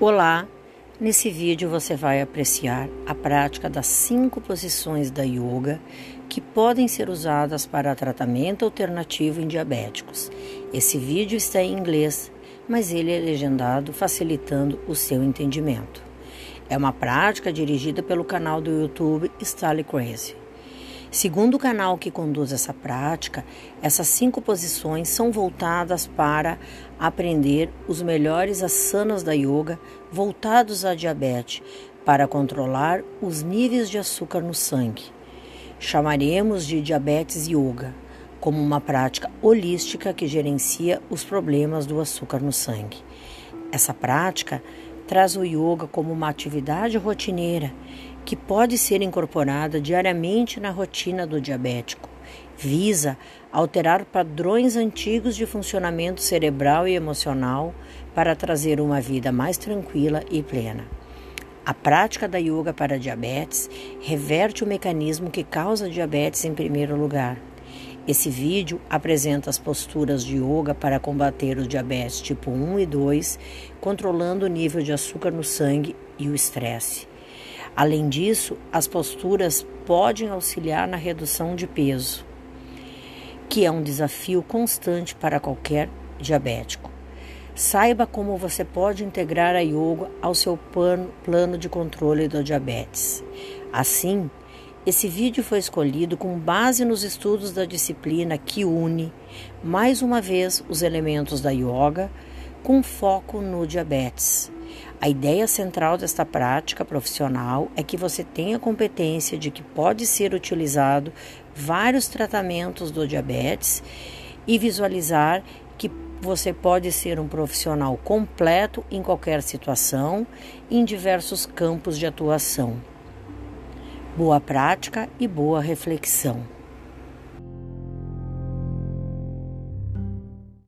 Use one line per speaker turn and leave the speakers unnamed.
Olá! Nesse vídeo você vai apreciar a prática das cinco posições da yoga que podem ser usadas para tratamento alternativo em diabéticos. Esse vídeo está em inglês, mas ele é legendado, facilitando o seu entendimento. É uma prática dirigida pelo canal do YouTube Style Crazy. Segundo o canal que conduz essa prática, essas cinco posições são voltadas para aprender os melhores asanas da yoga voltados à diabetes, para controlar os níveis de açúcar no sangue. Chamaremos de diabetes yoga, como uma prática holística que gerencia os problemas do açúcar no sangue. Essa prática traz o yoga como uma atividade rotineira que pode ser incorporada diariamente na rotina do diabético. Visa alterar padrões antigos de funcionamento cerebral e emocional para trazer uma vida mais tranquila e plena. A prática da yoga para diabetes reverte o mecanismo que causa diabetes em primeiro lugar. Esse vídeo apresenta as posturas de yoga para combater o diabetes tipo 1 e 2, controlando o nível de açúcar no sangue e o estresse. Além disso, as posturas podem auxiliar na redução de peso, que é um desafio constante para qualquer diabético. Saiba como você pode integrar a yoga ao seu plano de controle do diabetes. Assim, esse vídeo foi escolhido com base nos estudos da disciplina que une, mais uma vez, os elementos da yoga com foco no diabetes. A ideia central desta prática profissional é que você tenha competência de que pode ser utilizado vários tratamentos do diabetes e visualizar que você pode ser um profissional completo em qualquer situação, em diversos campos de atuação. Boa prática e boa reflexão.